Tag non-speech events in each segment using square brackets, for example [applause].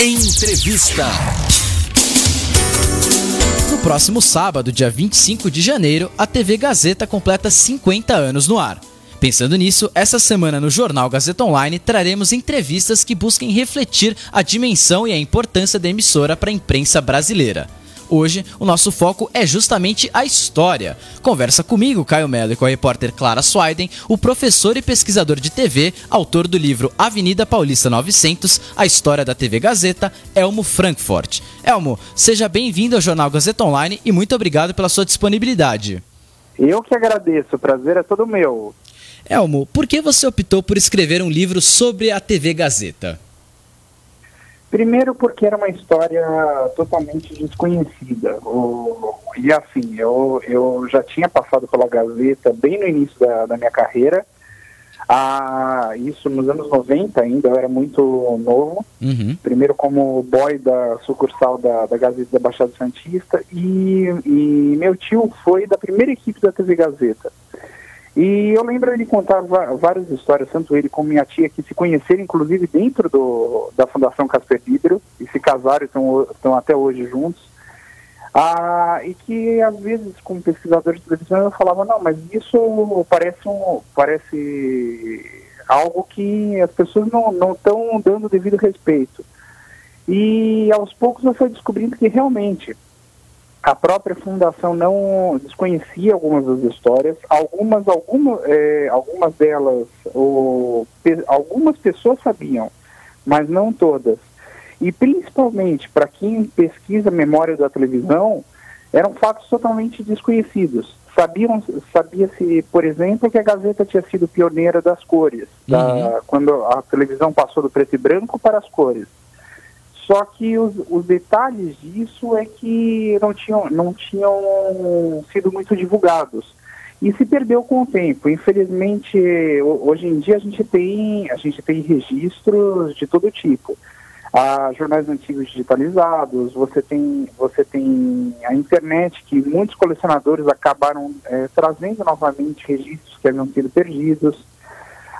Entrevista. No próximo sábado, dia 25 de janeiro, a TV Gazeta completa 50 anos no ar. Pensando nisso, essa semana no Jornal Gazeta Online traremos entrevistas que busquem refletir a dimensão e a importância da emissora para a imprensa brasileira. Hoje, o nosso foco é justamente a história. Conversa comigo, Caio Mello, e com a repórter Clara Swiden, o professor e pesquisador de TV, autor do livro Avenida Paulista 900, A História da TV Gazeta, Elmo Frankfurt. Elmo, seja bem-vindo ao Jornal Gazeta Online e muito obrigado pela sua disponibilidade. Eu que agradeço, o prazer é todo meu. Elmo, por que você optou por escrever um livro sobre a TV Gazeta? Primeiro porque era uma história totalmente desconhecida. E assim, eu, eu já tinha passado pela Gazeta bem no início da, da minha carreira. Ah, isso nos anos 90 ainda, eu era muito novo. Uhum. Primeiro como boy da sucursal da, da Gazeta da Baixada Santista. E, e meu tio foi da primeira equipe da TV Gazeta. E eu lembro ele contar várias histórias, tanto ele como minha tia, que se conheceram inclusive dentro do, da Fundação Casper Libero e se casaram e estão, estão até hoje juntos. Ah, e que às vezes, como pesquisador de televisão, eu falava, não, mas isso parece, um, parece algo que as pessoas não estão dando devido respeito. E aos poucos eu fui descobrindo que realmente a própria fundação não desconhecia algumas das histórias, algumas, alguma, é, algumas delas, ou, pe, algumas pessoas sabiam, mas não todas. E principalmente para quem pesquisa a memória da televisão, eram fatos totalmente desconhecidos. Sabiam, sabia-se, por exemplo, que a Gazeta tinha sido pioneira das cores, uhum. da, quando a televisão passou do preto e branco para as cores. Só que os, os, detalhes disso é que não tinham, não tinham sido muito divulgados. E se perdeu com o tempo. Infelizmente, hoje em dia a gente tem, a gente tem registros de todo tipo. Há jornais antigos digitalizados, você tem, você tem a internet, que muitos colecionadores acabaram é, trazendo novamente registros que haviam sido perdidos.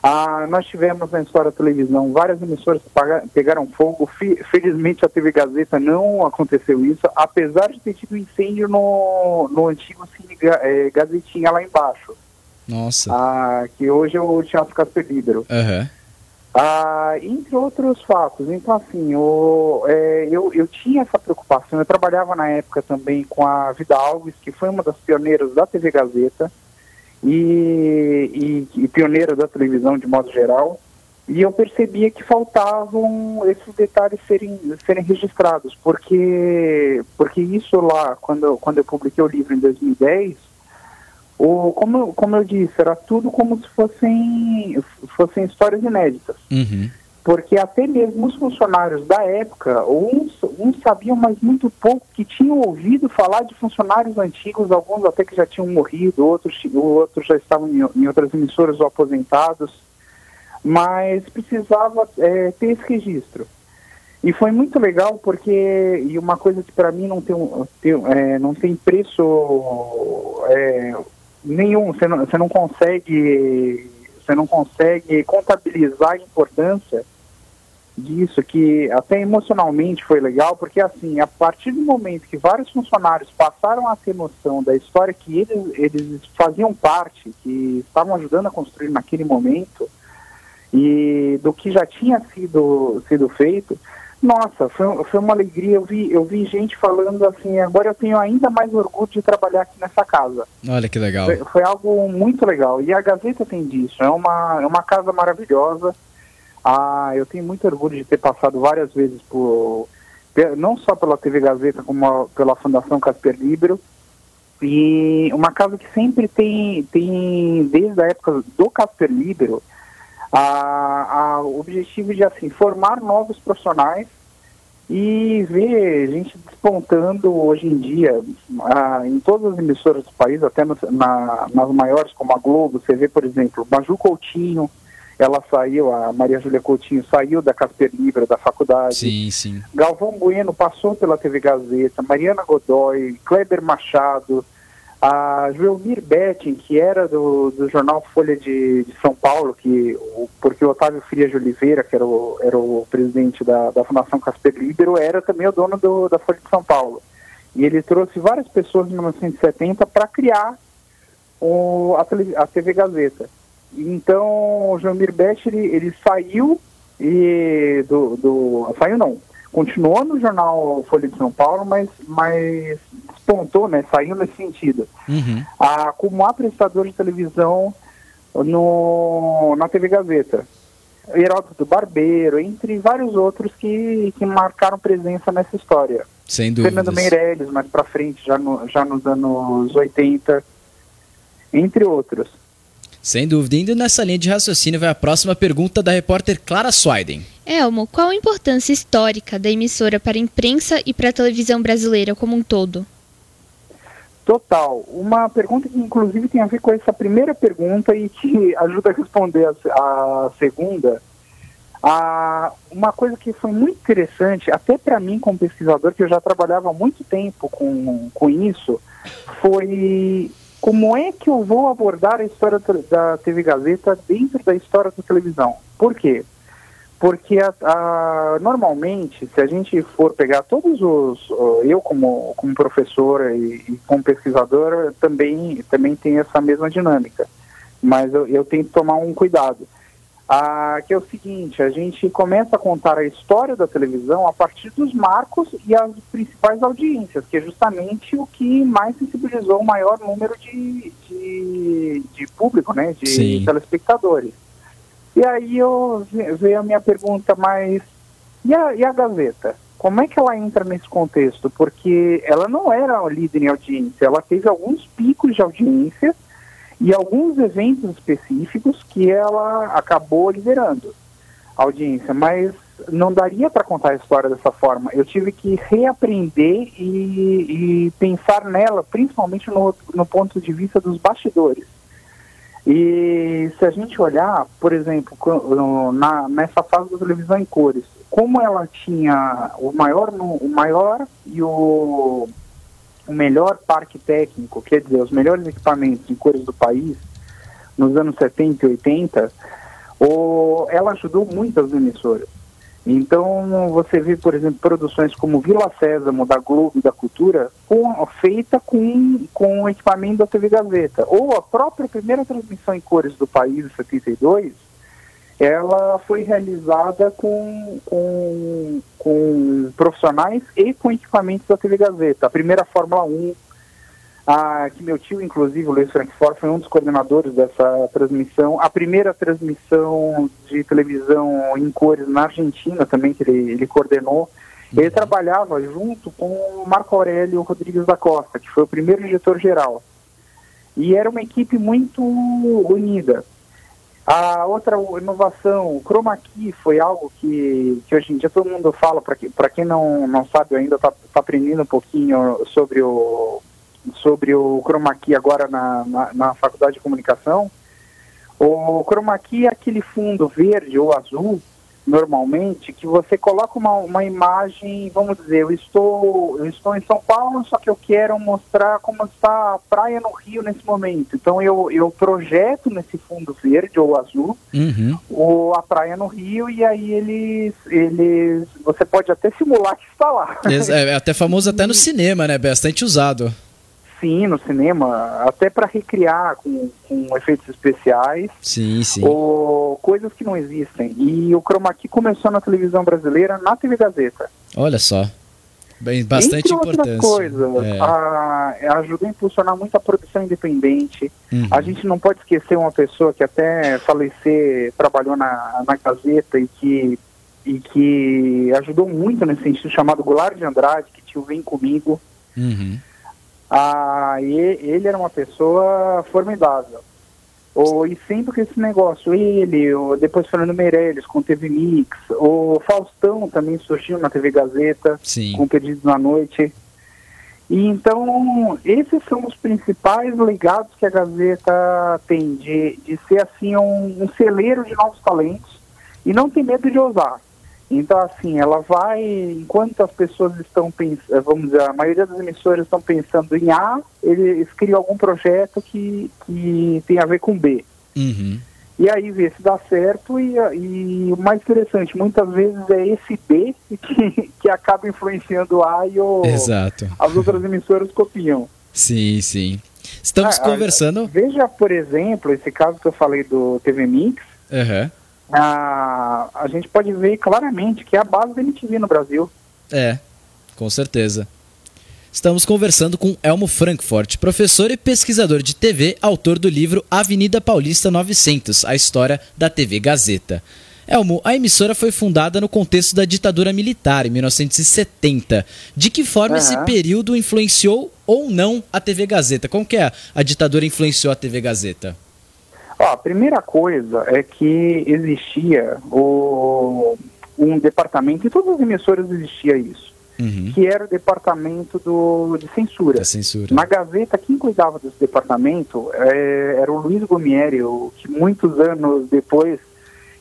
Ah, nós tivemos na história da televisão várias emissoras que pegaram fogo. Felizmente a TV Gazeta não aconteceu isso, apesar de ter tido incêndio no, no antigo Cine é, Gazetinha lá embaixo. Nossa. Ah, que hoje é o Teatro Casper Libero. Uhum. Ah, entre outros fatos. Então, assim, eu, é, eu, eu tinha essa preocupação. Eu trabalhava na época também com a Vida Alves, que foi uma das pioneiras da TV Gazeta e, e, e pioneira da televisão de modo geral, e eu percebia que faltavam esses detalhes serem, serem registrados, porque, porque isso lá, quando, quando eu publiquei o livro em 2010, o, como, como eu disse, era tudo como se fossem, fossem histórias inéditas. Uhum porque até mesmo os funcionários da época, uns, uns sabiam, mas muito pouco, que tinham ouvido falar de funcionários antigos, alguns até que já tinham morrido, outros, outros já estavam em, em outras emissoras ou aposentados, mas precisava é, ter esse registro. E foi muito legal porque, e uma coisa que para mim não tem, tem é, não tem preço é, nenhum, você não, você não consegue você não consegue contabilizar a importância disso, que até emocionalmente foi legal, porque assim, a partir do momento que vários funcionários passaram a ter noção da história que eles, eles faziam parte, que estavam ajudando a construir naquele momento, e do que já tinha sido, sido feito, nossa, foi, foi uma alegria. Eu vi, eu vi gente falando assim, agora eu tenho ainda mais orgulho de trabalhar aqui nessa casa. Olha que legal. Foi, foi algo muito legal. E a Gazeta tem disso. É uma, é uma casa maravilhosa. Ah, eu tenho muito orgulho de ter passado várias vezes por não só pela TV Gazeta, como a, pela Fundação Casper Libero. E uma casa que sempre tem, tem desde a época do Casper Libero, a, a objetivo de assim formar novos profissionais e ver gente despontando hoje em dia a, em todas as emissoras do país, até no, na, nas maiores como a Globo, você vê, por exemplo, Maju Coutinho, ela saiu, a Maria Júlia Coutinho saiu da Casper Libra, da faculdade. Sim, sim. Galvão Bueno passou pela TV Gazeta, Mariana Godoy, Kleber Machado, A Joelmir Betting, que era do, do jornal Folha de, de São Paulo, que, porque o Otávio Frias de Oliveira, que era o, era o presidente da, da Fundação Casper Libero, era também o dono do, da Folha de São Paulo. E ele trouxe várias pessoas em 1970 para criar o, a, a, TV Gazeta. Então, o Joelmir Betting, ele, ele saiu e do, do saiu não, continuou no jornal Folha de São Paulo, mas, mas despontou, né, saiu nesse sentido, uhum. ah, como apresentador de televisão no, na TV Gazeta. Heródoto Barbeiro, entre vários outros que, que marcaram presença nessa história. Sem dúvida. Fernando Meirelles, mais para frente, já, no, já nos anos 80, entre outros. Sem dúvida. Indo nessa linha de raciocínio, vai a próxima pergunta da repórter Clara Swiden. Elmo, qual a importância histórica da emissora para a imprensa e para a televisão brasileira como um todo? Total. Uma pergunta que inclusive tem a ver com essa primeira pergunta e que ajuda a responder a, a segunda. Ah, uma coisa que foi muito interessante, até para mim como pesquisador, que eu já trabalhava há muito tempo com, com isso, foi como é que eu vou abordar a história da TV Gazeta dentro da história da televisão? Por quê? Porque a, a, normalmente, se a gente for pegar todos os. Eu, como, como professor e, e como pesquisador, também, também tenho essa mesma dinâmica. Mas eu, eu tenho que tomar um cuidado ah, que é o seguinte, a gente começa a contar a história da televisão a partir dos marcos e as principais audiências, que é justamente o que mais sensibilizou o maior número de, de, de público, né, de Sim. telespectadores. E aí eu veio a minha pergunta, mas e a, e a Gazeta? Como é que ela entra nesse contexto? Porque ela não era líder em audiência, ela teve alguns picos de audiência, e alguns eventos específicos que ela acabou liderando a audiência, mas não daria para contar a história dessa forma. Eu tive que reaprender e, e pensar nela, principalmente no, no ponto de vista dos bastidores. E se a gente olhar, por exemplo, na, nessa fase da televisão em cores, como ela tinha o maior, o maior e o o melhor parque técnico, quer dizer, os melhores equipamentos em cores do país, nos anos 70 e 80, o, ela ajudou muitas emissoras. Então, você vê, por exemplo, produções como Vila Sésamo, da Globo da Cultura, com, feita com, com equipamento da TV Gazeta. Ou a própria primeira transmissão em cores do país, em 72, ela foi realizada com, com, com profissionais e com equipamentos da TV Gazeta. A primeira Fórmula 1, a, que meu tio, inclusive, o Luiz Frankfurt, foi um dos coordenadores dessa transmissão. A primeira transmissão de televisão em cores na Argentina também, que ele, ele coordenou. Ele uhum. trabalhava junto com o Marco Aurélio Rodrigues da Costa, que foi o primeiro diretor-geral. E era uma equipe muito unida. A outra inovação, o chroma key foi algo que, que hoje em dia todo mundo fala, para que, quem não, não sabe ainda está tá aprendendo um pouquinho sobre o, sobre o chroma key agora na, na, na faculdade de comunicação. O chroma key é aquele fundo verde ou azul normalmente, que você coloca uma, uma imagem, vamos dizer, eu estou, eu estou em São Paulo, só que eu quero mostrar como está a praia no Rio nesse momento. Então eu, eu projeto nesse fundo verde ou azul uhum. o, a praia no Rio e aí eles, eles. Você pode até simular que está lá. É, é até famoso até no [laughs] cinema, né? Bastante usado. Sim, no cinema, até para recriar com, com, efeitos especiais. Sim, sim. Ou coisas que não existem. E o chroma key começou na televisão brasileira, na TV Gazeta. Olha só. Bem, bastante Entre outras coisas, é. a, ajuda a impulsionar muito a produção independente. Uhum. A gente não pode esquecer uma pessoa que até falecer trabalhou na, na Gazeta e que, e que ajudou muito nesse sentido, chamado Goulart de Andrade, que tinha o Vem Comigo. Uhum. Ah, e ele era uma pessoa formidável. Oh, e sempre com esse negócio, ele, oh, depois Fernando Meirelles com TV Mix, o Faustão também surgiu na TV Gazeta, Sim. com Perdidos na Noite. E então, esses são os principais legados que a Gazeta tem, de, de ser assim um, um celeiro de novos talentos e não ter medo de ousar. Então, assim, ela vai, enquanto as pessoas estão pensando, vamos dizer, a maioria das emissoras estão pensando em A, eles criam algum projeto que, que tem a ver com B. Uhum. E aí vê se dá certo e, e, o mais interessante, muitas vezes é esse B [laughs] que, que acaba influenciando A e o, Exato. as outras emissoras copiam. Sim, sim. Estamos ah, conversando. Veja, por exemplo, esse caso que eu falei do TV Mix. Uhum a, a gente pode ver claramente que é a base da MTV no Brasil. É, com certeza. Estamos conversando com Elmo Frankfort, professor e pesquisador de TV, autor do livro Avenida Paulista 900, a história da TV Gazeta. Elmo, a emissora foi fundada no contexto da ditadura militar, em 1970. De que forma uhum. esse período influenciou ou não a TV Gazeta? Como que é a ditadura influenciou a TV Gazeta? Ó, a primeira coisa é que existia o, um departamento, em todas as emissoras existia isso, uhum. que era o departamento do, de censura. censura. Na Gazeta, quem cuidava desse departamento é, era o Luiz Gomieri, o, que muitos anos depois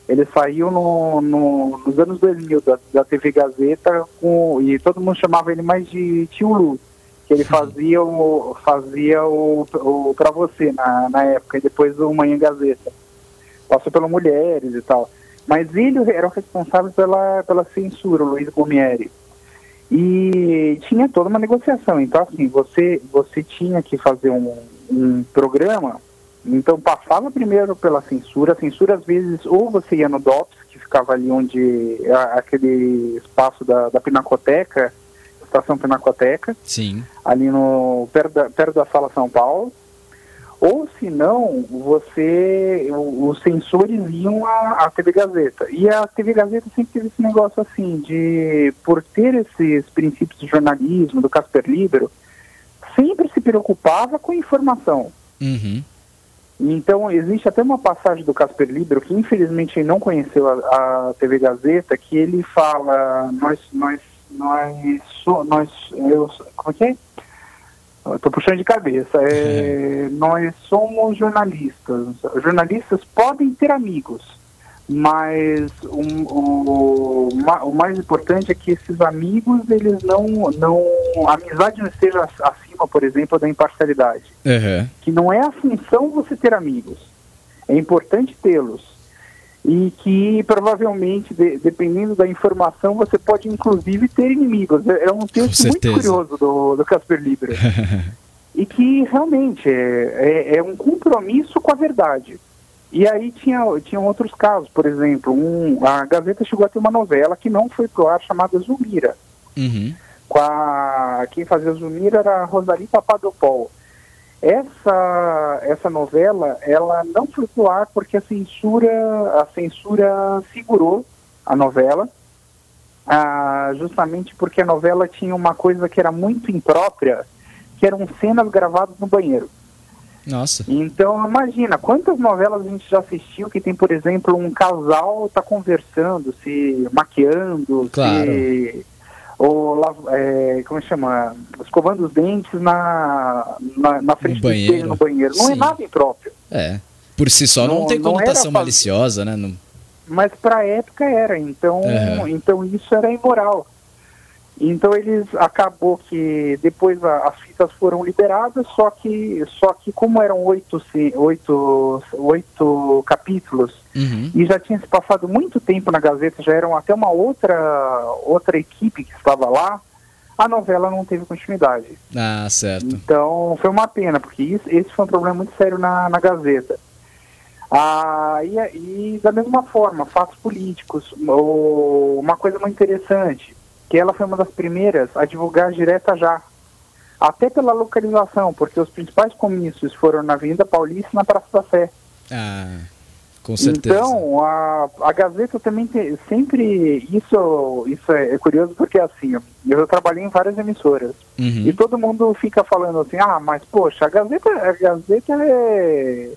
ele saiu no, no, nos anos 2000 da, da TV Gazeta com, e todo mundo chamava ele mais de tio Lu que ele fazia o fazia o, o para você na, na época e depois o Manhã Gazeta. Passou pelo Mulheres e tal. Mas ele era o responsável pela pela censura o Luiz Gomieri e tinha toda uma negociação. Então assim você você tinha que fazer um, um programa então passava primeiro pela censura. A censura às vezes ou você ia no DOPS que ficava ali onde aquele espaço da, da Pinacoteca Estação Pinacoteca. Sim. Ali no, perto, da, perto da Sala São Paulo. Ou se não, você, os sensores iam à, à TV Gazeta. E a TV Gazeta sempre teve esse negócio assim, de, por ter esses princípios de jornalismo, do Casper Libero, sempre se preocupava com informação. Uhum. Então, existe até uma passagem do Casper Libero, que infelizmente não conheceu a, a TV Gazeta, que ele fala, nós, nós nós, nós eu, como é que é? Estou puxando de cabeça. É, nós somos jornalistas. Jornalistas podem ter amigos, mas um, o, o, mais importante é que esses amigos, eles não, não, a amizade não esteja acima, por exemplo, da imparcialidade. Uhum. Que não é a função você ter amigos. É importante tê-los e que provavelmente, de, dependendo da informação, você pode inclusive ter inimigos. É, é um texto muito curioso do, do Casper Libero. [laughs] e que realmente é, é, é, um compromisso com a verdade. E aí tinha, tinha outros casos, por exemplo, um, a Gazeta chegou a ter uma novela que não foi pro ar chamada Zumira. Uhum. Com a, quem fazia Zumira era a Rosalie Papadopoulos. Essa, essa novela, ela não foi pro ar porque a censura, a censura segurou a novela, ah, justamente porque a novela tinha uma coisa que era muito imprópria, que eram cenas gravadas no banheiro. Nossa. Então, imagina, quantas novelas a gente já assistiu que tem, por exemplo, um casal tá conversando, se maquiando, claro. se ou é, como chama, escovando os dentes na, na, na frente no banheiro. no banheiro. Não é Sim. é nada impróprio. É. Por si só não, não tem conotação não maliciosa, né? Não... Mas para a época era, então, uhum. então isso era imoral. Então eles acabou que depois a, as fitas foram liberadas, só que só que como eram oito, oito, oito capítulos uhum. e já tinha se passado muito tempo na Gazeta, já eram até uma outra outra equipe que estava lá, a novela não teve continuidade. Ah, certo. Então foi uma pena, porque isso, esse foi um problema muito sério na, na Gazeta. Ah, e, e da mesma forma, fatos políticos, uma coisa muito interessante que ela foi uma das primeiras a divulgar direta já. Até pela localização, porque os principais comícios foram na Avenida Paulista e na Praça da Sé. Ah, com certeza. Então, a, a Gazeta também sempre. Isso, isso é, é, curioso porque assim, eu trabalhei em várias emissoras. Uhum. E todo mundo fica falando assim, ah, mas poxa, a Gazeta, a Gazeta é,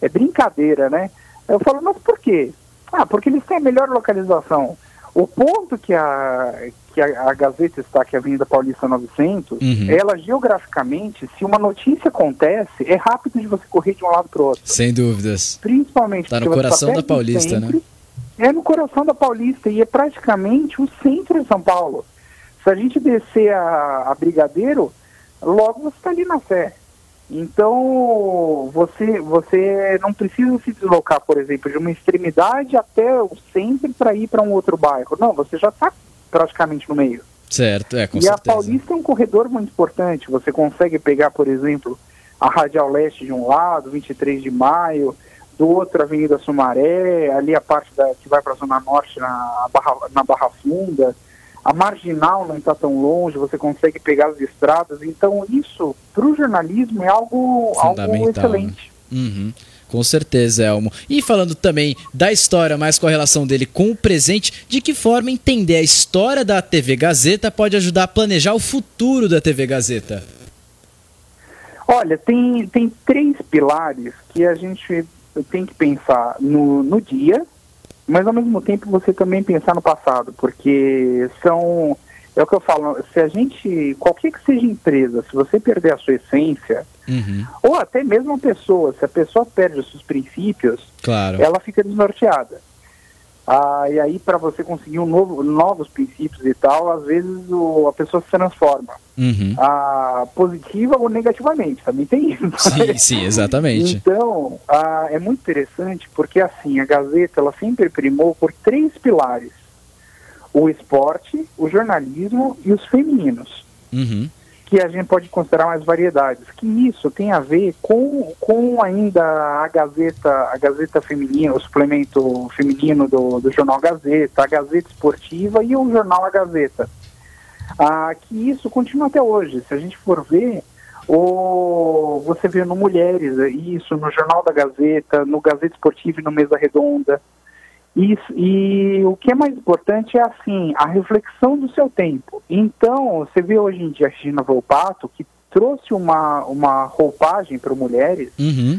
é brincadeira, né? Eu falo, mas por quê? Ah, porque eles têm a melhor localização. O ponto que a, que a, a Gazeta está, que é a Avenida Paulista 900, uhum. ela geograficamente, se uma notícia acontece, é rápido de você correr de um lado para o outro. Sem dúvidas. Principalmente Está no coração da Paulista, sempre, né? É no coração da Paulista e é praticamente o centro de São Paulo. Se a gente descer a, a Brigadeiro, logo você está ali na Sé. Então, você, você não precisa se deslocar, por exemplo, de uma extremidade até o centro para ir para um outro bairro. Não, você já está praticamente no meio. Certo, é, com e certeza. a Paulista é um corredor muito importante. Você consegue pegar, por exemplo, a Radial Leste de um lado, 23 de maio, do outro Avenida Sumaré, ali a parte da, que vai para a Zona Norte na Barra, na Barra Funda. A marginal não está tão longe, você consegue pegar as estradas. Então, isso, para o jornalismo, é algo, algo excelente. Né? Uhum. Com certeza, Elmo. E falando também da história, mais com a relação dele com o presente, de que forma entender a história da TV Gazeta pode ajudar a planejar o futuro da TV Gazeta? Olha, tem, tem três pilares que a gente tem que pensar no, no dia, mas ao mesmo tempo você também pensar no passado, porque são. É o que eu falo, se a gente, qualquer que seja empresa, se você perder a sua essência, uhum. ou até mesmo a pessoa, se a pessoa perde os seus princípios, claro. ela fica desnorteada. Ah, e aí, para você conseguir um novo, novos princípios e tal, às vezes o, a pessoa se transforma. Uhum. Ah, positiva ou negativamente, também tem isso. Sim, sim, exatamente. Então, ah, é muito interessante porque, assim, a Gazeta, ela sempre primou por três pilares. O esporte, o jornalismo e os femininos. Uhum que a gente pode considerar mais variedades. Que isso tem a ver com, com ainda a Gazeta, a Gazeta Feminina, o suplemento feminino do, do jornal Gazeta, a Gazeta Esportiva e o jornal A Gazeta. Ah, que isso continua até hoje. Se a gente for ver, o, você vê no Mulheres, isso, no Jornal da Gazeta, no Gazeta Esportiva e no Mesa Redonda. Isso, e o que é mais importante é assim, a reflexão do seu tempo. Então, você vê hoje em dia a Regina Volpato, que trouxe uma, uma roupagem para mulheres, uhum.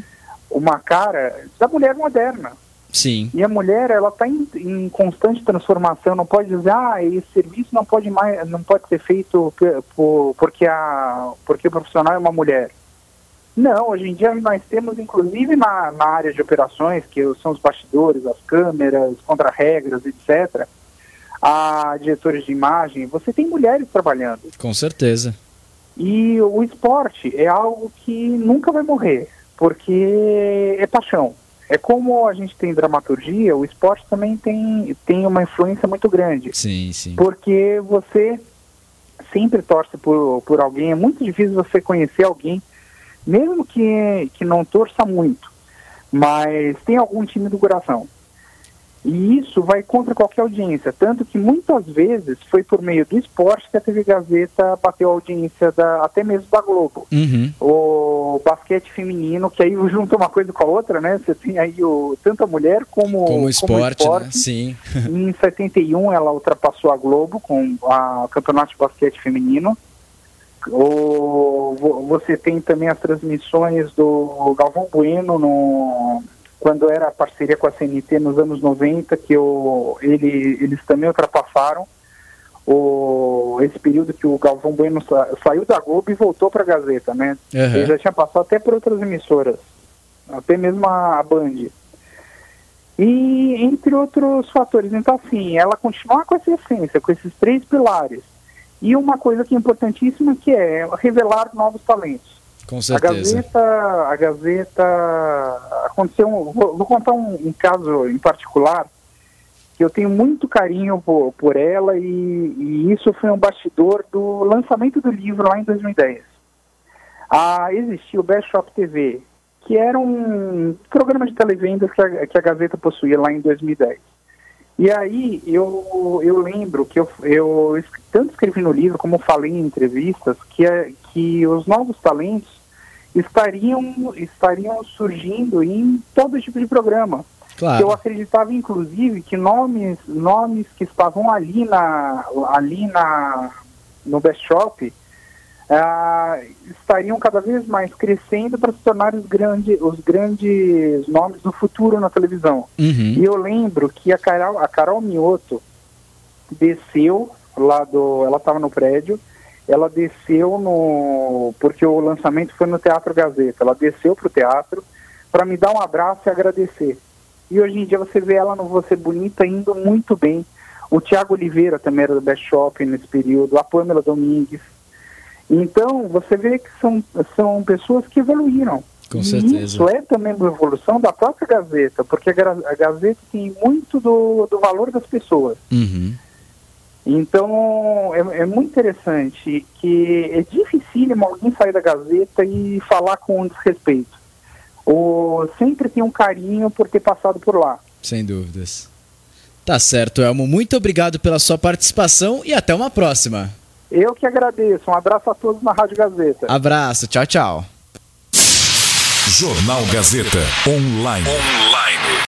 uma cara da mulher moderna. Sim. E a mulher, ela está em, em, constante transformação, não pode dizer, ah, esse serviço não pode mais, não pode ser feito por, porque, a, porque o profissional é uma mulher. Não, hoje em dia nós temos, inclusive na, na área de operações, que são os bastidores, as câmeras, contra-regras, etc., a diretores de imagem, você tem mulheres trabalhando. Com certeza. E o esporte é algo que nunca vai morrer, porque é paixão. É como a gente tem dramaturgia, o esporte também tem, tem uma influência muito grande. Sim, sim. Porque você sempre torce por, por alguém, é muito difícil você conhecer alguém mesmo que, que não torça muito, mas tem algum time do coração. E isso vai contra qualquer audiência, tanto que muitas vezes foi por meio do esporte que a TV Gazeta bateu a audiência da, até mesmo da Globo. Uhum. O basquete feminino, que aí junta uma coisa com a outra, né? Você tem aí o, tanto a mulher como, como o esporte, como esporte. Né? Sim. em 71 ela ultrapassou a Globo com o campeonato de basquete feminino. O, você tem também as transmissões do Galvão Bueno no, quando era a parceria com a CNT nos anos 90, que o, ele, eles também ultrapassaram o, esse período que o Galvão Bueno sa, saiu da Globo e voltou para a Gazeta, né? Uhum. Ele já tinha passado até por outras emissoras, até mesmo a, a Band. E entre outros fatores. Então, assim, ela continuar com essa essência, com esses três pilares e uma coisa que é importantíssima que é revelar novos talentos. Com certeza. A Gazeta, a Gazeta aconteceu, um, vou, vou, contar um, um, caso em particular que eu tenho muito carinho por, por ela e, e, isso foi um bastidor do lançamento do livro lá em 2010. Ah, existia o Best Shop TV, que era um programa de televendas que a, que a Gazeta possuía lá em 2010. E aí eu, eu lembro que eu, eu tanto escrevi no livro como falei em entrevistas que, é, que os novos talentos estariam, estariam surgindo em todo tipo de programa. Claro. Eu acreditava, inclusive, que nomes, nomes que estavam ali na, ali na, no Best Shop ah, estariam cada vez mais crescendo para se tornar os, grande, os grandes nomes do futuro na televisão. Uhum. E eu lembro que a Carol, a Carol Mioto desceu lá do. Ela estava no prédio, ela desceu no. Porque o lançamento foi no Teatro Gazeta. Ela desceu para o teatro para me dar um abraço e agradecer. e hoje em dia você vê ela no Você Bonita indo muito bem. O Tiago Oliveira também era do Best Shop nesse período, a Pamela Domingues. Então, você vê que são, são pessoas que evoluíram. Com certeza. Isso é também uma evolução da própria Gazeta, porque a, Gazeta tem muito do, do valor das pessoas. Uhum. Então, é, é, muito interessante que é difícil alguém sair da Gazeta e falar com desrespeito. Ou sempre tem um carinho por ter passado por lá. Sem dúvidas. Tá certo, Elmo. Muito obrigado pela sua participação e até uma próxima. Eu que agradeço. Um abraço a todos na Rádio Gazeta. Abraço. Tchau, tchau. Jornal Gazeta. Online. Online.